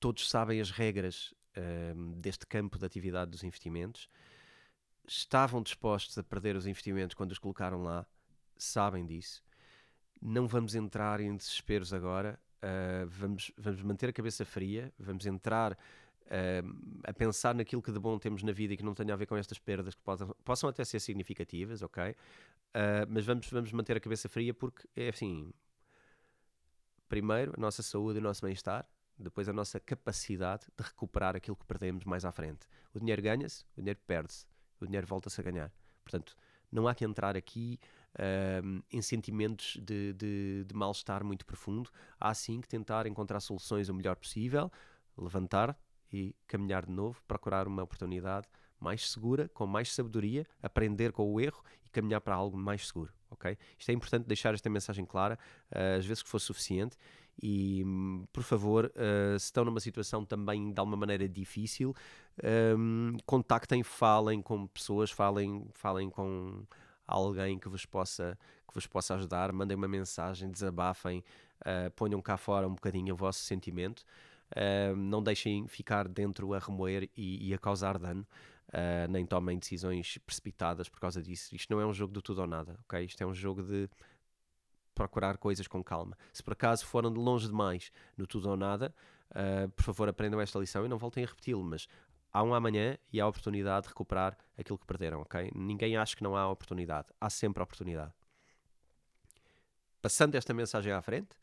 todos sabem as regras um, deste campo de atividade dos investimentos. Estavam dispostos a perder os investimentos quando os colocaram lá, sabem disso. Não vamos entrar em desesperos agora, uh, vamos, vamos manter a cabeça fria, vamos entrar uh, a pensar naquilo que de bom temos na vida e que não tenha a ver com estas perdas que possam, possam até ser significativas, ok? Uh, mas vamos, vamos manter a cabeça fria porque é assim: primeiro, a nossa saúde e o nosso bem-estar, depois a nossa capacidade de recuperar aquilo que perdemos mais à frente. O dinheiro ganha-se, o dinheiro perde-se, o dinheiro volta-se a ganhar. Portanto, não há que entrar aqui em sentimentos de, de, de mal-estar muito profundo. Há sim que tentar encontrar soluções o melhor possível, levantar e caminhar de novo, procurar uma oportunidade mais segura, com mais sabedoria, aprender com o erro e caminhar para algo mais seguro, ok? Isto é importante deixar esta mensagem clara, uh, às vezes que for suficiente, e, por favor, uh, se estão numa situação também de alguma maneira difícil, um, ehm, contactem, falem com pessoas, falem, falem com alguém que vos possa, que vos possa ajudar, mandem uma mensagem, desabafem, uh, ponham cá fora um bocadinho o vosso sentimento. Uh, não deixem ficar dentro a remoer e, e a causar dano. Uh, nem tomem decisões precipitadas por causa disso. Isto não é um jogo de tudo ou nada, ok? Isto é um jogo de procurar coisas com calma. Se por acaso foram de longe demais no tudo ou nada, uh, por favor aprendam esta lição e não voltem a repeti-lo, mas há um amanhã e há oportunidade de recuperar aquilo que perderam, ok? Ninguém acha que não há oportunidade, há sempre oportunidade. Passando esta mensagem à frente,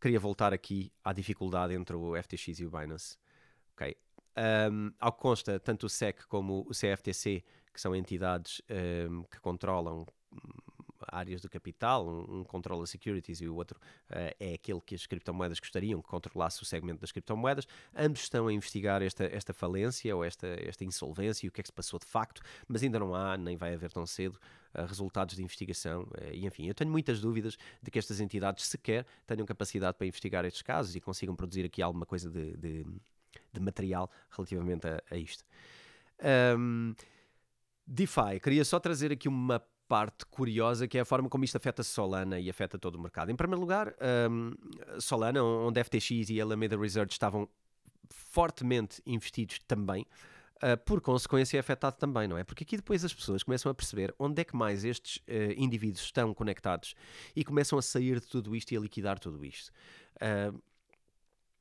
queria voltar aqui à dificuldade entre o FTX e o Binance. Ok. Um, ao que consta, tanto o SEC como o CFTC, que são entidades um, que controlam áreas do capital, um, um controla securities e o outro uh, é aquele que as criptomoedas gostariam que controlasse o segmento das criptomoedas. Ambos estão a investigar esta, esta falência ou esta, esta insolvência e o que é que se passou de facto, mas ainda não há, nem vai haver tão cedo, uh, resultados de investigação. Uh, e enfim, eu tenho muitas dúvidas de que estas entidades sequer tenham capacidade para investigar estes casos e consigam produzir aqui alguma coisa de, de, de material relativamente a, a isto. Um, DeFi, queria só trazer aqui uma parte curiosa que é a forma como isto afeta Solana e afeta todo o mercado. Em primeiro lugar, um, Solana, onde FTX e Alameda Research estavam fortemente investidos também, uh, por consequência é afetado também, não é? Porque aqui depois as pessoas começam a perceber onde é que mais estes uh, indivíduos estão conectados e começam a sair de tudo isto e a liquidar tudo isto. Uh,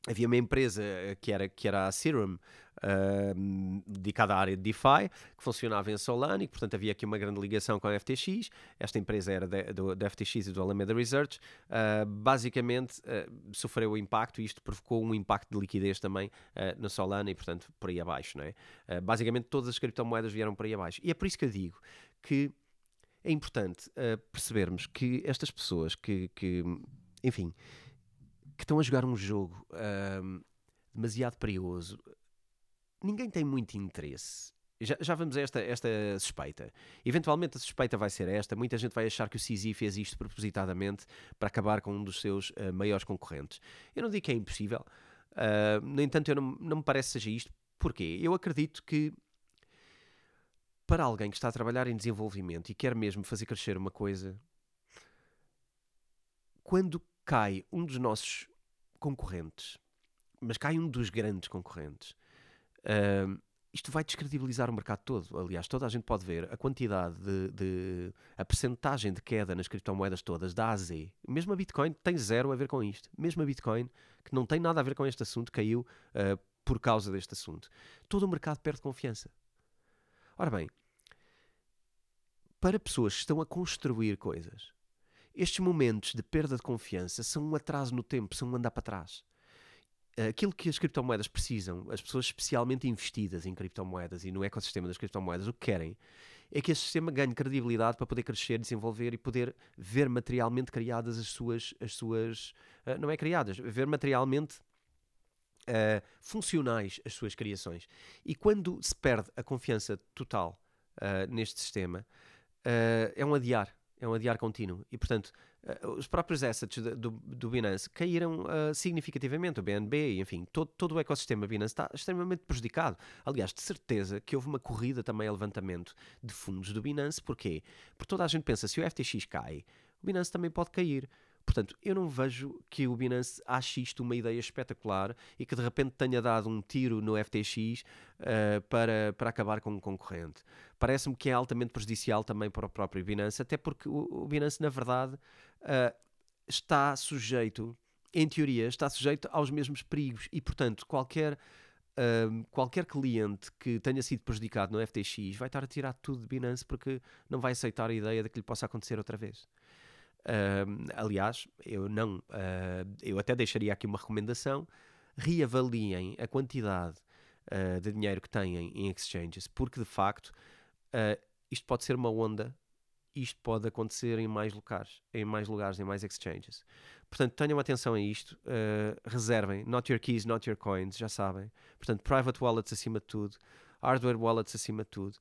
havia uma empresa eh, que era, que era a Serum, uh, dedicada à área de DeFi, que funcionava em Solana e portanto, havia aqui uma grande ligação com a FTX. Esta empresa era da FTX e do Alameda Research. Uh, basicamente, uh, sofreu o impacto e isto provocou um impacto de liquidez também uh, na Solana e, portanto, por aí abaixo. Não é? basicamente, todas as criptomoedas vieram por aí abaixo. E é por isso que eu digo que é importante percebermos que estas pessoas que, que enfim, que estão a jogar um jogo demasiado perigoso. Ninguém tem muito interesse. Já, já vamos a esta, esta suspeita. Eventualmente a suspeita vai ser esta. Muita gente vai achar que o CZ fez isto propositadamente para acabar com um dos seus uh, maiores concorrentes. Eu não digo que é impossível. Uh, no entanto, eu não, não me parece que seja isto. Porquê? Eu acredito que para alguém que está a trabalhar em desenvolvimento e quer mesmo fazer crescer uma coisa, quando cai um dos nossos concorrentes, mas cai um dos grandes concorrentes, uh, isto vai descredibilizar o mercado todo. Aliás, toda a gente pode ver a quantidade de, de a percentagem de queda nas criptomoedas todas da AZ. Mesmo a Bitcoin tem zero a ver com isto. Mesmo a Bitcoin, que não tem nada a ver com este assunto, caiu uh, por causa deste assunto. Todo o mercado perde confiança. Ora bem, para pessoas que estão a construir coisas, estes momentos de perda de confiança são um atraso no tempo, são um andar para trás. aquilo que as criptomoedas precisam, as pessoas especialmente investidas em criptomoedas e no ecossistema das criptomoedas, o que querem é que esse sistema ganhe credibilidade para poder crescer, desenvolver e poder ver materialmente criadas as suas, as suas uh, não é criadas, ver materialmente uh, funcionais as suas criações. E quando se perde a confiança total uh, neste sistema, é um adiar, é um adiar contínuo. E portanto, Uh, os próprios assets do, do Binance caíram uh, significativamente, o BNB, enfim, todo, todo o ecossistema Binance está extremamente prejudicado. Aliás, de certeza que houve uma corrida também a levantamento de fundos do Binance, porquê? Porque toda a gente pensa, se o FTX cai, o Binance também pode cair. Portanto, eu não vejo que o Binance ache isto uma ideia espetacular e que de repente tenha dado um tiro no FTX uh, eh, para, para acabar com um concorrente. Parece-me que é altamente prejudicial também para o próprio Binance, até porque o, o Binance, na verdade, uh, está sujeito, em teoria, está sujeito aos mesmos perigos e, portanto, qualquer. Uh, qualquer cliente que tenha sido prejudicado no FTX vai estar a tirar tudo de Binance porque não vai aceitar a ideia de que lhe possa acontecer outra vez. Uh, aliás, eu não, uh, eu até deixaria aqui uma recomendação: reavaliem a quantidade uh, de dinheiro que têm em exchanges, porque de facto isto pode ser uma onda, isto pode acontecer em mais lugares, em mais lugares, em mais exchanges. Portanto, tenham atenção a isto, reservem, not your keys, not your coins, já sabem. Portanto, private wallets acima de tudo, hardware wallets acima de tudo.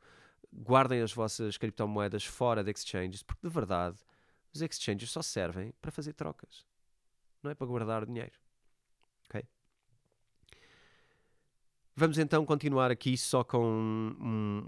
Guardem as vossas criptomoedas fora de exchanges, porque de verdade os exchanges só servem para fazer trocas, não é para guardar dinheiro. Ok? Vamos então continuar aqui só com um,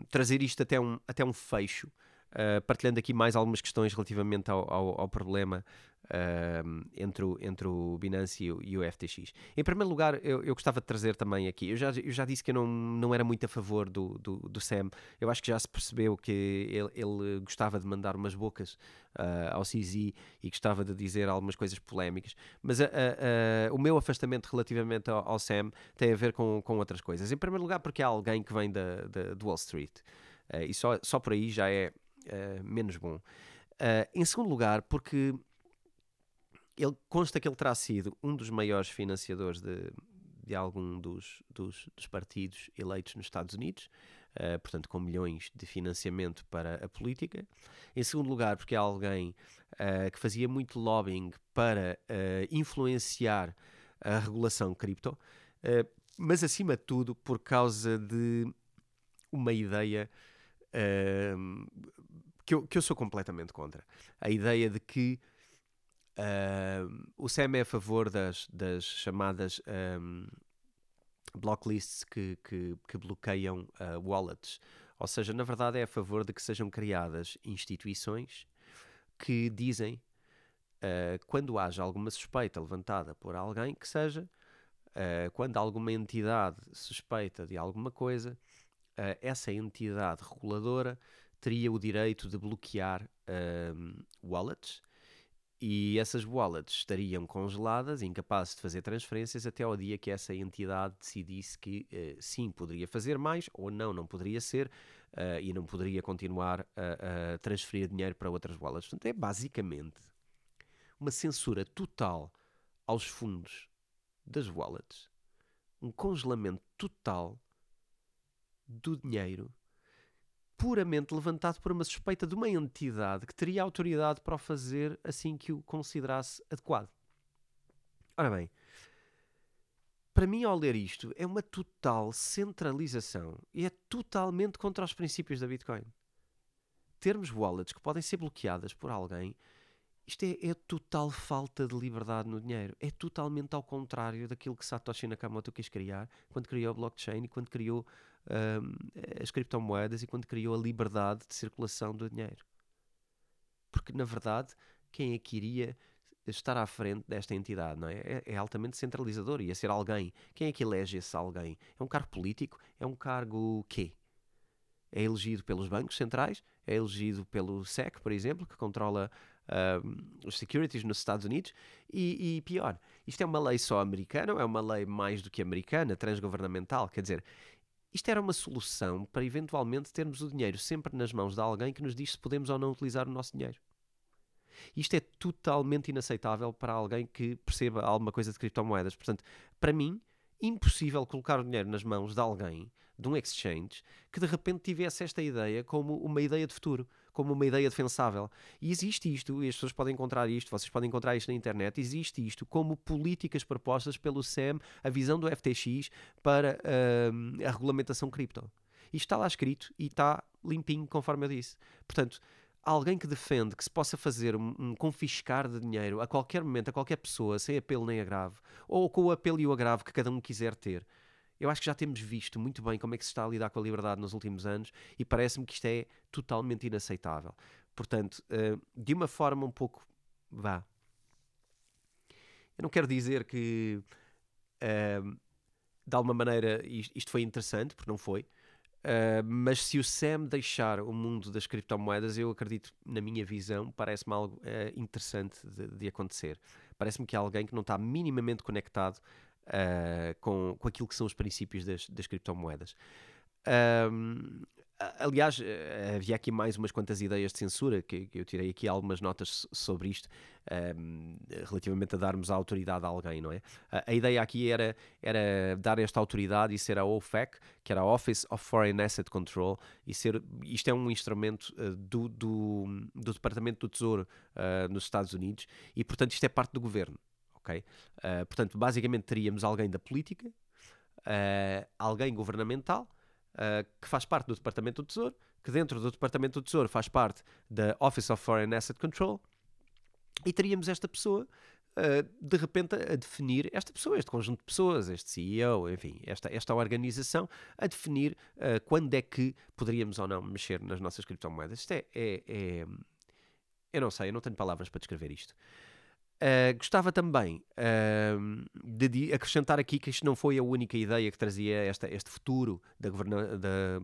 um, trazer isto até um, até um fecho, uh, partilhando aqui mais algumas questões relativamente ao, ao, ao problema uh, entre, o, entre o Binance e o, e o FTX. Em primeiro lugar, eu, eu, gostava de trazer também aqui, eu já, eu já disse que eu não, não era muito a favor do, do, do Sam, eu acho que já se percebeu que ele, ele gostava de mandar umas bocas uh, ao CZ e gostava de dizer algumas coisas polémicas, mas o meu afastamento relativamente ao, ao, Sam tem a ver com, com outras coisas. Em primeiro lugar, porque é alguém que vem da, da, Wall Street. Uh, e só, só por aí já é uh, menos bom. Uh, em segundo lugar, porque ele consta que ele terá sido um dos maiores financiadores de, de algum dos, dos, dos partidos eleitos nos Estados Unidos, uh, portanto, com milhões de financiamento para a política. Em segundo lugar, porque é alguém uh, que fazia muito lobbying para uh, influenciar a regulação cripto, mas acima de tudo por causa de uma ideia que, eu, que eu sou completamente contra. A ideia de que Uh, o SEM é a favor das, das chamadas um, blocklists que, que, que bloqueiam uh, wallets. Ou seja, na verdade é a favor de que sejam criadas instituições que dizem uh, quando haja alguma suspeita levantada por alguém que seja, uh, quando alguma entidade suspeita de alguma coisa, essa entidade reguladora teria o direito de bloquear wallets e essas wallets estariam congeladas, incapazes de fazer transferências até ao dia que essa entidade decidisse que uh, sim, poderia fazer mais ou não, não poderia ser uh, e não poderia continuar a, a, transferir dinheiro para outras wallets. Portanto, é basicamente uma censura total aos fundos das wallets, um congelamento total do dinheiro puramente levantado por uma suspeita de uma entidade que teria autoridade para o fazer assim que o considerasse adequado. Ora bem, para mim, ao ler isto, é uma total centralização e é totalmente contra os princípios da Bitcoin. Termos wallets que podem ser bloqueadas por alguém, isto é, é total falta de liberdade no dinheiro. É totalmente ao contrário daquilo que Satoshi Nakamoto quis criar quando criou o blockchain e quando criou as criptomoedas e quando criou a liberdade de circulação do dinheiro. Porque, na verdade, quem é que iria estar à frente desta entidade, não é? É, é altamente centralizador, ia ser alguém. Quem é que elege esse alguém? É um cargo político? É um cargo quê? É elegido pelos bancos centrais? É elegido pelo SEC, por exemplo, que controla os securities nos Estados Unidos? E, e, pior, isto é uma lei só americana ou é uma lei mais do que americana, transgovernamental? Quer dizer, isto era uma solução para eventualmente termos o dinheiro sempre nas mãos de alguém que nos diz se podemos ou não utilizar o nosso dinheiro. Isto é totalmente inaceitável para alguém que perceba alguma coisa de criptomoedas. Portanto, para mim, impossível colocar o dinheiro nas mãos de alguém, de um exchange, que de repente tivesse esta ideia como uma ideia de futuro, como uma ideia defensável. E existe isto, e as pessoas podem encontrar isto, vocês podem encontrar isto na internet, existe isto como políticas propostas pelo SEM, a visão do FTX para uh, a regulamentação cripto. Isto está lá escrito e está limpinho, conforme eu disse. Portanto, alguém que defende que se possa fazer um, um, confiscar de dinheiro a qualquer momento, a qualquer pessoa, sem apelo nem agravo, ou com o apelo e o agravo que cada um quiser ter. Eu acho que já temos visto muito bem como é que se está a lidar com a liberdade nos últimos anos e parece-me que isto é totalmente inaceitável. Portanto, uh, de uma forma um pouco. vá. Eu não quero dizer que. Uh, de alguma maneira isto, foi interessante, porque não foi. Uh, mas se o Sam deixar o mundo das criptomoedas, eu acredito, na minha visão, parece-me algo uh, interessante de, de acontecer. Parece-me que é alguém que não está minimamente conectado uh, com, com aquilo que são os princípios das, das criptomoedas. Aliás, eh, havia aqui mais umas quantas ideias de censura, que, eu tirei aqui algumas notas sobre isto, um, relativamente a darmos a autoridade a alguém, não é? A, ideia aqui era, era dar esta autoridade e ser a OFAC, que era a Office of Foreign Asset Control, e ser, isto é um instrumento uh, do, do, do, Departamento do Tesouro uh, nos Estados Unidos, e portanto isto é parte do governo, ok? Uh, portanto, basicamente teríamos alguém da política, alguém governamental, uh, que faz parte do Departamento do Tesouro, que dentro do Departamento do Tesouro faz parte da Office of Foreign Asset Control, e teríamos esta pessoa Uh, de repente a definir esta pessoa, este conjunto de pessoas, este CEO, enfim, esta, esta organização, a definir uh, quando é que poderíamos ou não mexer nas nossas criptomoedas. Isto é, é, é, Eu não sei, eu não tenho palavras para descrever isto. Uh, gostava também uh, de acrescentar aqui que isto não foi a única ideia que trazia esta, este futuro da, da,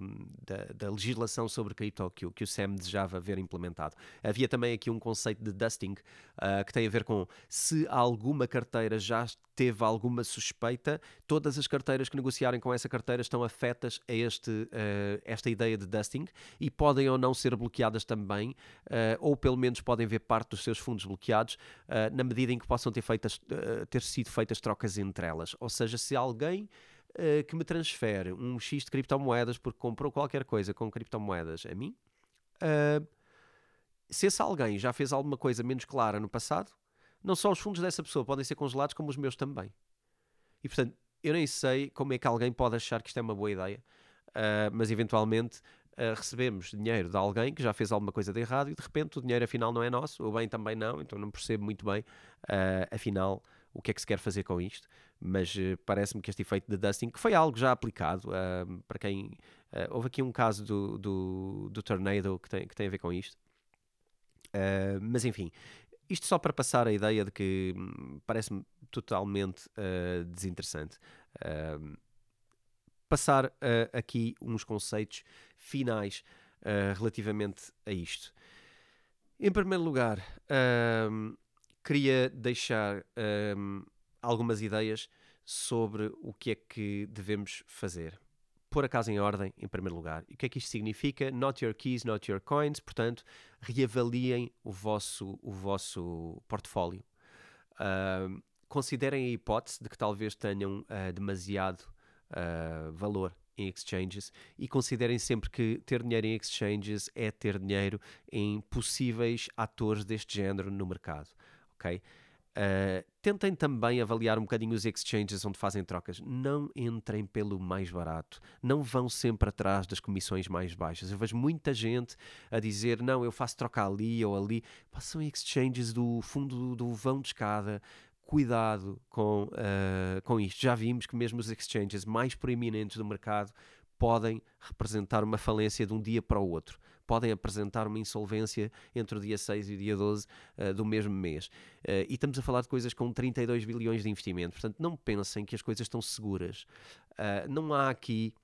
da, da, legislação sobre cripto que, que o SEM desejava ver implementado. Havia também aqui um conceito de dusting uh, que tem a ver com se alguma carteira já teve alguma suspeita, todas as carteiras que negociarem com essa carteira estão afetas a este, esta ideia de dusting e podem ou não ser bloqueadas também, ou pelo menos podem ver parte dos seus fundos bloqueados na medida em que possam ter, feitas, uh, ter sido feitas trocas entre elas. Ou seja, se alguém uh, que me transfere um X de criptomoedas porque comprou qualquer coisa com criptomoedas a mim, uh, se esse alguém já fez alguma coisa menos clara no passado, não só os fundos dessa pessoa podem ser congelados, como os meus também. E portanto, eu nem sei como é que alguém pode achar que isto é uma boa ideia, uh, mas eventualmente uh, recebemos dinheiro de alguém que já fez alguma coisa de errado e de repente o dinheiro afinal não é nosso, o bem também não, então não percebo muito bem, uh, afinal, o que é que se quer fazer com isto. Mas uh, parece-me que este efeito de dusting, que foi algo já aplicado, para quem. houve aqui um caso do, do, do Tornado que tem, que tem a ver com isto. mas enfim, isto só para passar a ideia de que hum, parece-me totalmente desinteressante. Uh, passar uh, aqui uns conceitos finais uh, relativamente a isto. Em primeiro lugar, uh, queria deixar algumas ideias sobre o que é que devemos fazer. Pôr a casa em ordem, em primeiro lugar. E o que é que isto significa? Not your keys, not your coins. Portanto, reavaliem o vosso, o vosso portfólio. Uh, considerem a hipótese de que talvez tenham uh, demasiado uh, valor em exchanges e considerem sempre que ter dinheiro em exchanges é ter dinheiro em possíveis atores deste género no mercado, ok? Uh, tentem também avaliar um bocadinho os exchanges onde fazem trocas. Não entrem pelo mais barato. Não vão sempre atrás das comissões mais baixas. Eu vejo muita gente a dizer: não, eu faço troca ali ou ali. Passam exchanges do fundo do vão de escada cuidado com, uh, com isto. Já vimos que mesmo os exchanges mais proeminentes do mercado podem representar uma falência de um dia para o outro. Podem apresentar uma insolvência entre o dia 6 e o dia 12 uh, eh, do mesmo mês. Uh, e estamos a falar de coisas com 32 bilhões de investimento. Portanto, não pensem que as coisas estão seguras. Não há aqui,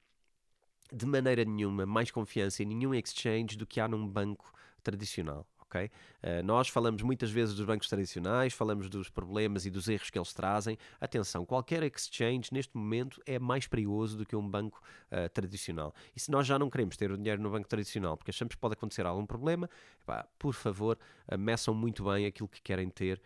de maneira nenhuma, mais confiança em nenhum exchange do que há num banco tradicional ok? Uh, nós falamos muitas vezes dos bancos tradicionais, falamos dos problemas e dos erros que eles trazem. Atenção, qualquer exchange neste momento é mais perigoso do que um banco uh, tradicional. E se nós já não queremos ter o dinheiro no banco tradicional porque achamos que pode acontecer algum problema, por favor, uh, meçam muito bem aquilo que querem ter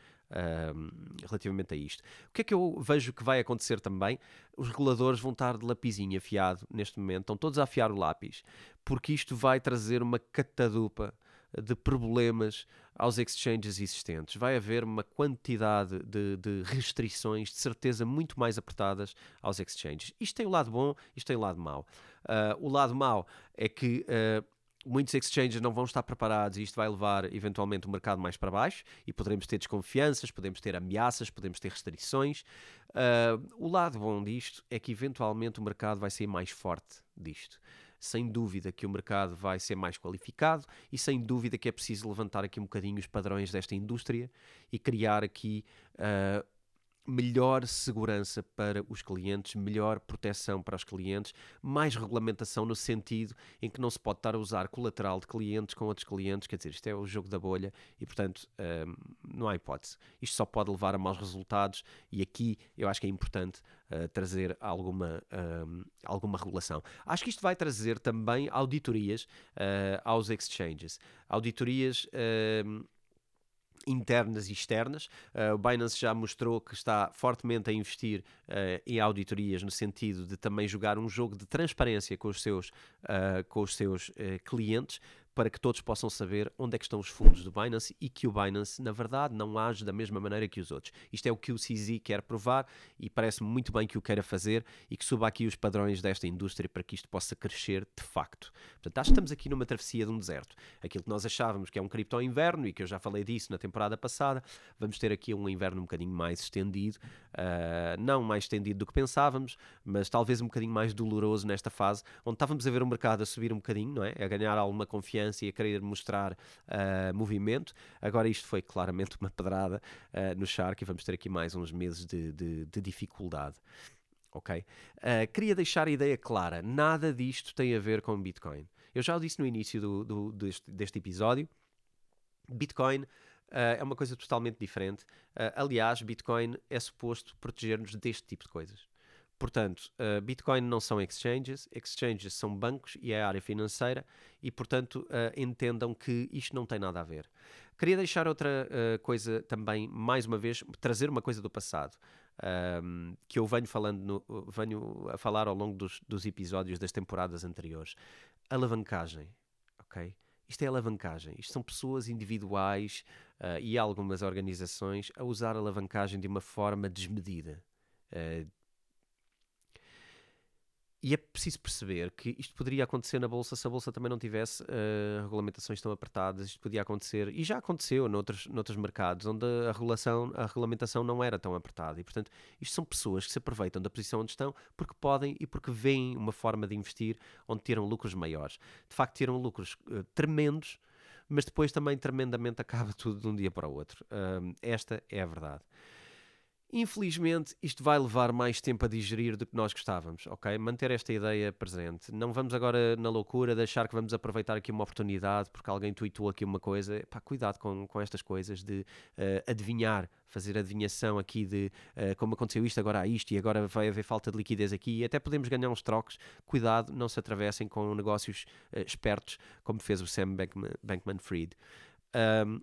relativamente a isto. O que é que eu vejo que vai acontecer também? Os reguladores vão estar de lapizinho afiado neste momento, estão todos a afiar o lápis, porque isto vai trazer uma catadupa de problemas aos exchanges existentes. Vai haver uma quantidade de, de, restrições, de certeza, muito mais apertadas aos exchanges. Isto tem o lado bom, isto tem o lado mau. Uh, o lado mau é que uh, muitos exchanges não vão estar preparados e isto vai levar eventualmente o mercado mais para baixo e poderemos ter desconfianças, podemos ter ameaças, podemos ter restrições. Uh, o lado bom disto é que eventualmente o mercado vai ser mais forte disto sem dúvida que o mercado vai ser mais qualificado e sem dúvida que é preciso levantar aqui um bocadinho os padrões desta indústria e criar aqui uh, melhor segurança para os clientes, melhor proteção para os clientes, mais regulamentação no sentido em que não se pode estar a usar colateral de clientes com outros clientes, quer dizer, isto é o jogo da bolha e, portanto, um, não há hipótese. Isto só pode levar a maus resultados e aqui eu acho que é importante uh, trazer alguma, um, alguma regulação. Acho que isto vai trazer também auditorias uh, aos exchanges. Auditorias. Uh, internas e externas. Uh, o Binance já mostrou que está fortemente a investir uh, em auditorias no sentido de também jogar um jogo de transparência com os seus, uh, com os seus clientes para que todos possam saber onde é que estão os fundos do Binance e que o Binance, na verdade, não age da mesma maneira que os outros. Isto é o que o CZ quer provar e parece-me muito bem que o queira fazer e que suba aqui os padrões desta indústria para que isto possa crescer de facto. Portanto, acho que estamos aqui numa travessia de um deserto. Aquilo que nós achávamos que é um cripto inverno e que eu já falei disso na temporada passada, vamos ter aqui um inverno um bocadinho mais estendido, uh, não mais estendido do que pensávamos, mas talvez um bocadinho mais doloroso nesta fase, onde estávamos a ver o mercado a subir um bocadinho, não é? A ganhar alguma confiança e a querer mostrar uh, movimento. Agora, isto foi claramente uma pedrada uh, no Shark e vamos ter aqui mais uns meses de, de, de dificuldade. Ok? Uh, queria deixar a ideia clara: nada disto tem a ver com Bitcoin. Eu já o disse no início do, do deste, deste, episódio. Bitcoin Uh, é uma coisa totalmente diferente. Uh, aliás, Bitcoin é suposto proteger-nos deste tipo de coisas. Portanto, uh, Bitcoin não são exchanges, exchanges são bancos e é a área financeira, e portanto uh, entendam que isto não tem nada a ver. Queria deixar outra uh, coisa também, mais uma vez, trazer uma coisa do passado, um, que eu venho falando, no, venho a falar ao longo dos, dos, episódios das temporadas anteriores. Alavancagem, ok? Isto é alavancagem. Isto são pessoas individuais e algumas organizações a usar alavancagem de uma forma desmedida. Uh, e é preciso perceber que isto poderia acontecer na Bolsa se a Bolsa também não tivesse uh, regulamentações tão apertadas. Isto podia acontecer, e já aconteceu noutros, noutros mercados, onde a, a regulamentação não era tão apertada. E, portanto, isto são pessoas que se aproveitam da posição onde estão porque podem e porque veem uma forma de investir onde tiram lucros maiores. De facto, tiram lucros uh, tremendos, mas depois também tremendamente acaba tudo de um dia para o outro. Uh, esta é a verdade. Infelizmente, isto vai levar mais tempo a digerir do que nós gostávamos, ok? Manter esta ideia presente. Não vamos agora na loucura de achar que vamos aproveitar aqui uma oportunidade porque alguém tweetou aqui uma coisa. Pá, cuidado com, com estas coisas de uh, adivinhar, fazer adivinhação aqui de uh, como aconteceu isto, agora há isto e agora vai haver falta de liquidez aqui e até podemos ganhar uns trocos. Cuidado, não se atravessem com negócios uh, espertos como fez o Sam Bankman-Fried. Um,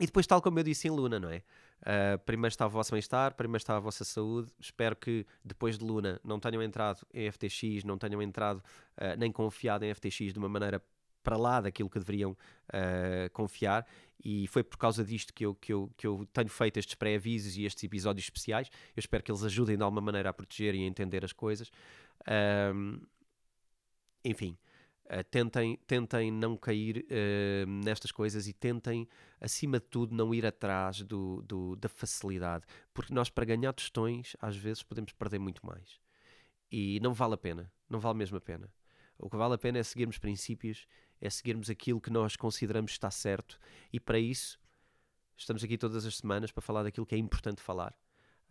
e depois, tal como eu disse em Luna, não é? Uh, primeiro está o vosso bem-estar, primeiro está a vossa saúde. Espero que depois de Luna não tenham entrado em FTX, não tenham entrado uh, nem confiado em FTX de uma maneira para lá daquilo que deveriam uh, confiar. E foi por causa disto que eu, que eu, que eu tenho feito estes pré-avisos e estes episódios especiais. Eu espero que eles ajudem de alguma maneira a proteger e a entender as coisas. enfim. Uh, tentem, tentem não cair uh, nestas coisas e tentem, acima de tudo, não ir atrás do, do, da facilidade. Porque nós, para ganhar tostões, às vezes podemos perder muito mais. E não vale a pena. Não vale mesmo a pena. O que vale a pena é seguirmos princípios, é seguirmos aquilo que nós consideramos está certo. E para isso, estamos aqui todas as semanas para falar daquilo que é importante falar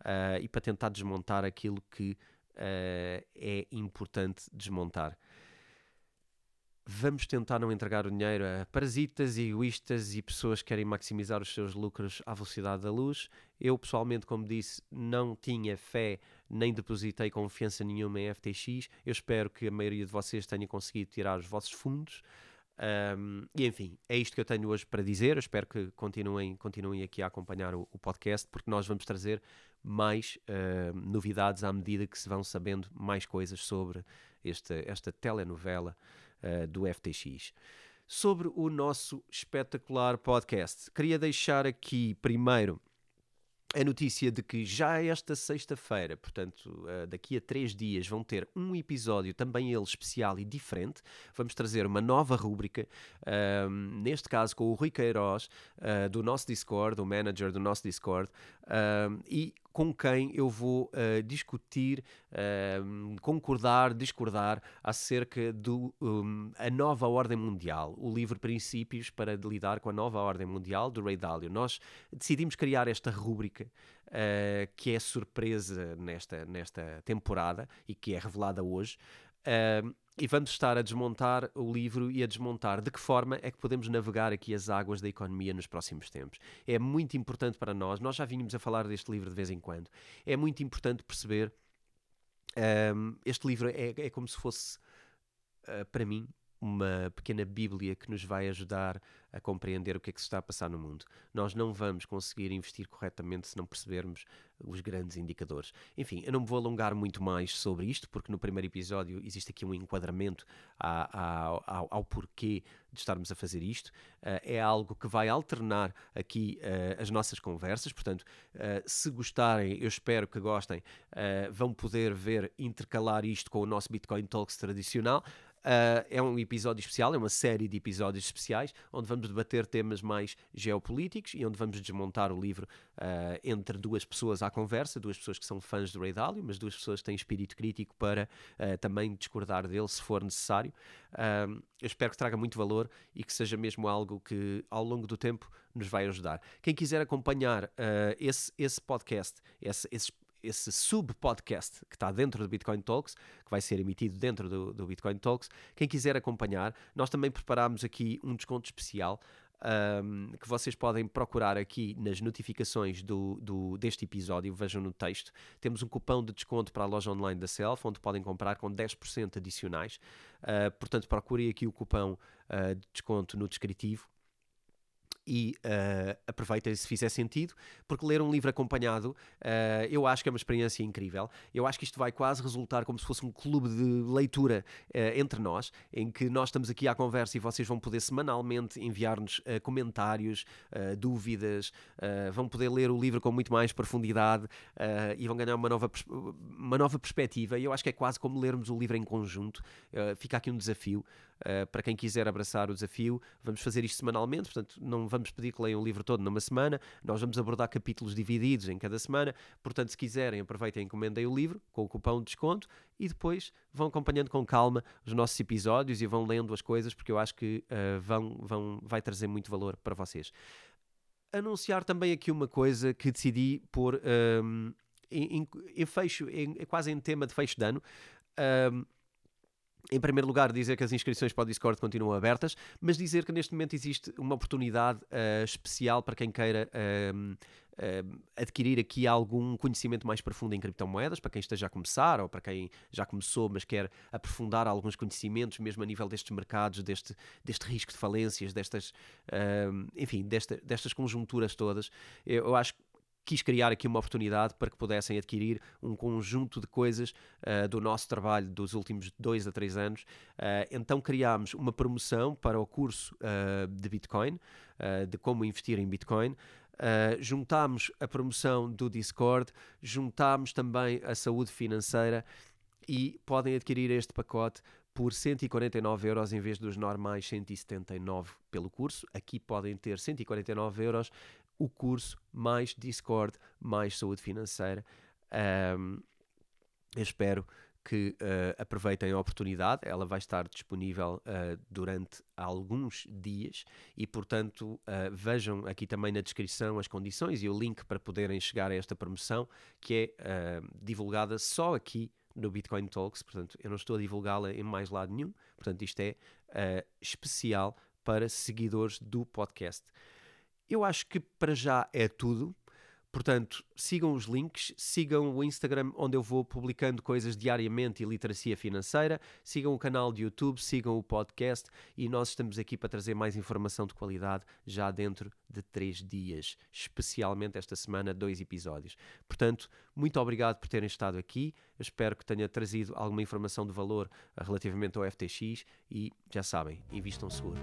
uh, e para tentar desmontar aquilo que é importante desmontar. Vamos tentar não entregar o dinheiro a parasitas, egoístas e pessoas que querem maximizar os seus lucros à velocidade da luz. Eu, pessoalmente, como disse, não tinha fé nem depositei confiança nenhuma em FTX. Eu espero que a maioria de vocês tenha conseguido tirar os vossos fundos. Um, e enfim, é isto que eu tenho hoje para dizer. Eu espero que continuem, continuem aqui a acompanhar o, o podcast, porque nós vamos trazer mais uh, novidades à medida que se vão sabendo mais coisas sobre esta, esta telenovela uh, do FTX. Sobre o nosso espetacular podcast, queria deixar aqui primeiro a notícia de que já esta sexta-feira, portanto, uh, daqui a três dias, vão ter um episódio também ele especial e diferente. Vamos trazer uma nova rúbrica, uh, neste caso com o Rui Queiroz, uh, do nosso Discord, o manager do nosso Discord, e com quem eu vou uh, discutir, uh, concordar, discordar acerca da um, a nova ordem mundial, o livro Princípios para lidar com a nova ordem mundial do Ray Dalio. Nós decidimos criar esta rúbrica uh, que é surpresa nesta, nesta temporada e que é revelada hoje. Uh, e vamos estar a desmontar o livro e a desmontar de que forma é que podemos navegar aqui as águas da economia nos próximos tempos. É muito importante para nós, nós já vínhamos a falar deste livro de vez em quando, é muito importante perceber. Um, este livro é, é, como se fosse, uh, para mim, uma pequena Bíblia que nos vai ajudar a compreender o que é que se está a passar no mundo. Nós não vamos conseguir investir corretamente se não percebermos os grandes indicadores. Enfim, eu não me vou alongar muito mais sobre isto, porque no primeiro episódio existe aqui um enquadramento ao, ao, ao porquê de estarmos a fazer isto. Uh, é algo que vai alternar aqui uh, as nossas conversas, portanto, uh, se gostarem, eu espero que gostem, vão poder ver intercalar isto com o nosso Bitcoin Talks tradicional. Uh, é um episódio especial, é uma série de episódios especiais, onde vamos debater temas mais geopolíticos e onde vamos desmontar o livro uh, entre duas pessoas à conversa, duas pessoas que são fãs do Ray Dalio, mas duas pessoas que têm espírito crítico para uh, também discordar dele se for necessário. eu espero que traga muito valor e que seja mesmo algo que ao longo do tempo nos vai ajudar. Quem quiser acompanhar esse, esse podcast, esse, esses esse sub-podcast que está dentro do Bitcoin Talks, que vai ser emitido dentro do, do Bitcoin Talks. Quem quiser acompanhar, nós também preparámos aqui um desconto especial. Um, que vocês podem procurar aqui nas notificações do, do, deste episódio, vejam no texto. Temos um cupão de desconto para a loja online da Self, onde podem comprar com 10% adicionais. Uh, portanto, procurem aqui o cupão uh, de desconto no descritivo e uh, aproveitem se fizer sentido, porque ler um livro acompanhado uh, eu acho que é uma experiência incrível. Eu acho que isto vai quase resultar como se fosse um clube de leitura uh, entre nós, em que nós estamos aqui à conversa e vocês vão poder semanalmente enviar-nos comentários, dúvidas, vão poder ler o livro com muito mais profundidade e vão ganhar uma nova, uma nova perspectiva. E eu acho que é quase como lermos o livro em conjunto. fica aqui um desafio. Uh, para quem quiser abraçar o desafio, vamos fazer isto semanalmente, portanto, não vamos pedir que leiam o livro todo numa semana, nós vamos abordar capítulos divididos em cada semana, portanto, se quiserem, aproveitem e encomendem o livro com o cupom de desconto e depois vão acompanhando com calma os nossos episódios e vão lendo as coisas, porque eu acho que uh, vão, vão, vai trazer muito valor para vocês. Anunciar também aqui uma coisa que decidi pôr um, em, em, em, fecho, em, quase em tema de fecho de ano. Um, em primeiro lugar, dizer que as inscrições para o Discord continuam abertas, mas dizer que neste momento existe uma oportunidade uh, especial para quem queira uh, uh, adquirir aqui algum conhecimento mais profundo em criptomoedas, para quem esteja a começar ou para quem já começou, mas quer aprofundar alguns conhecimentos, mesmo a nível destes mercados, deste, deste risco de falências, destas, enfim, desta, destas conjunturas todas. Eu, eu acho que quis criar aqui uma oportunidade para que pudessem adquirir um conjunto de coisas uh, do nosso trabalho dos últimos dois a três anos. Uh, então criámos uma promoção para o curso uh, de Bitcoin, de como investir em Bitcoin. juntámos a promoção do Discord, juntámos também a saúde financeira e podem adquirir este pacote por 149 euros em vez dos normais 179 pelo curso. Aqui podem ter 149 euros o curso, mais Discord, mais saúde financeira. Um, eu espero que uh, aproveitem a oportunidade. Ela vai estar disponível uh, durante alguns dias e, portanto, uh, vejam aqui também na descrição as condições e o link para poderem chegar a esta promoção que é divulgada só aqui no Bitcoin Talks, portanto, eu não estou a divulgá-la em mais lado nenhum, portanto, isto é especial para seguidores do podcast. Eu acho que para já é tudo. Portanto, sigam os links, sigam o Instagram onde eu vou publicando coisas diariamente e literacia financeira, sigam o canal de YouTube, sigam o podcast e nós estamos aqui para trazer mais informação de qualidade já dentro de três dias, especialmente esta semana, dois episódios. Portanto, muito obrigado por terem estado aqui, eu espero que tenha trazido alguma informação de valor relativamente ao FTX e já sabem, invistam seguro.